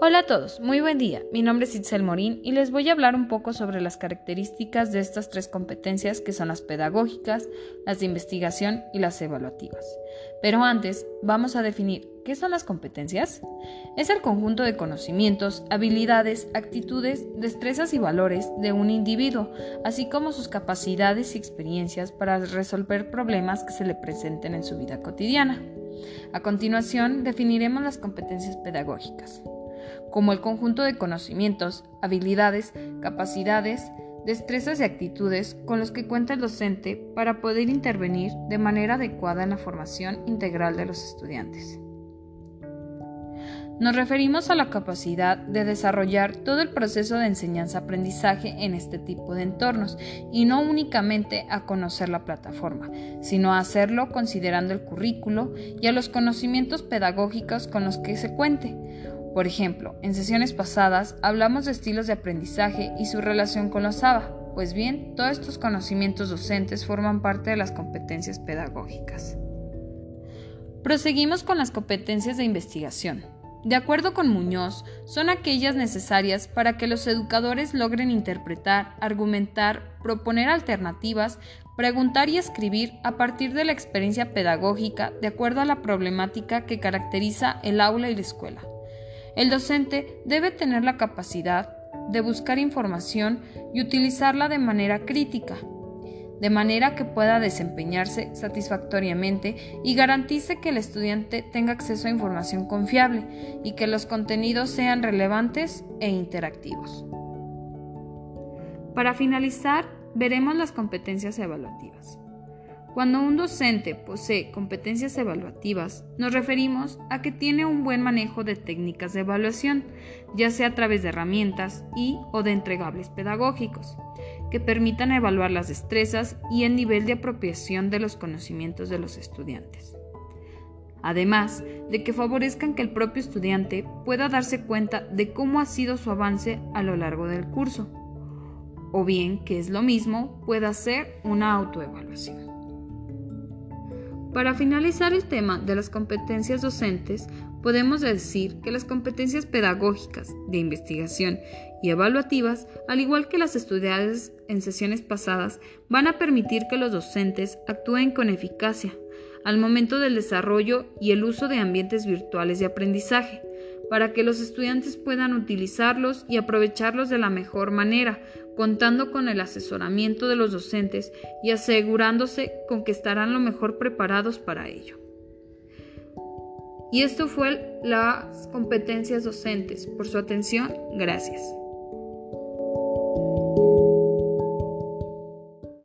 Hola a todos, muy buen día. Mi nombre es Itzel Morín y les voy a hablar un poco sobre las características de estas tres competencias que son las pedagógicas, las de investigación y las evaluativas. Pero antes, vamos a definir qué son las competencias. Es el conjunto de conocimientos, habilidades, actitudes, destrezas y valores de un individuo, así como sus capacidades y experiencias para resolver problemas que se le presenten en su vida cotidiana. A continuación, definiremos las competencias pedagógicas como el conjunto de conocimientos, habilidades, capacidades, destrezas y actitudes con los que cuenta el docente para poder intervenir de manera adecuada en la formación integral de los estudiantes. Nos referimos a la capacidad de desarrollar todo el proceso de enseñanza-aprendizaje en este tipo de entornos y no únicamente a conocer la plataforma, sino a hacerlo considerando el currículo y a los conocimientos pedagógicos con los que se cuente, por ejemplo, en sesiones pasadas hablamos de estilos de aprendizaje y su relación con los ABA. Pues bien, todos estos conocimientos docentes forman parte de las competencias pedagógicas. Proseguimos con las competencias de investigación. De acuerdo con Muñoz, son aquellas necesarias para que los educadores logren interpretar, argumentar, proponer alternativas, preguntar y escribir a partir de la experiencia pedagógica de acuerdo a la problemática que caracteriza el aula y la escuela. El docente debe tener la capacidad de buscar información y utilizarla de manera crítica, de manera que pueda desempeñarse satisfactoriamente y garantice que el estudiante tenga acceso a información confiable y que los contenidos sean relevantes e interactivos. Para finalizar, veremos las competencias evaluativas. Cuando un docente posee competencias evaluativas, nos referimos a que tiene un buen manejo de técnicas de evaluación, ya sea a través de herramientas y o de entregables pedagógicos, que permitan evaluar las destrezas y el nivel de apropiación de los conocimientos de los estudiantes. Además de que favorezcan que el propio estudiante pueda darse cuenta de cómo ha sido su avance a lo largo del curso, o bien, que es lo mismo, pueda hacer una autoevaluación. Para finalizar el tema de las competencias docentes, podemos decir que las competencias pedagógicas, de investigación y evaluativas, al igual que las estudiadas en sesiones pasadas, van a permitir que los docentes actúen con eficacia al momento del desarrollo y el uso de ambientes virtuales de aprendizaje, para que los estudiantes puedan utilizarlos y aprovecharlos de la mejor manera, contando con el asesoramiento de los docentes y asegurándose con que estarán lo mejor preparados para ello. Y esto fue las competencias docentes. Por su atención, gracias.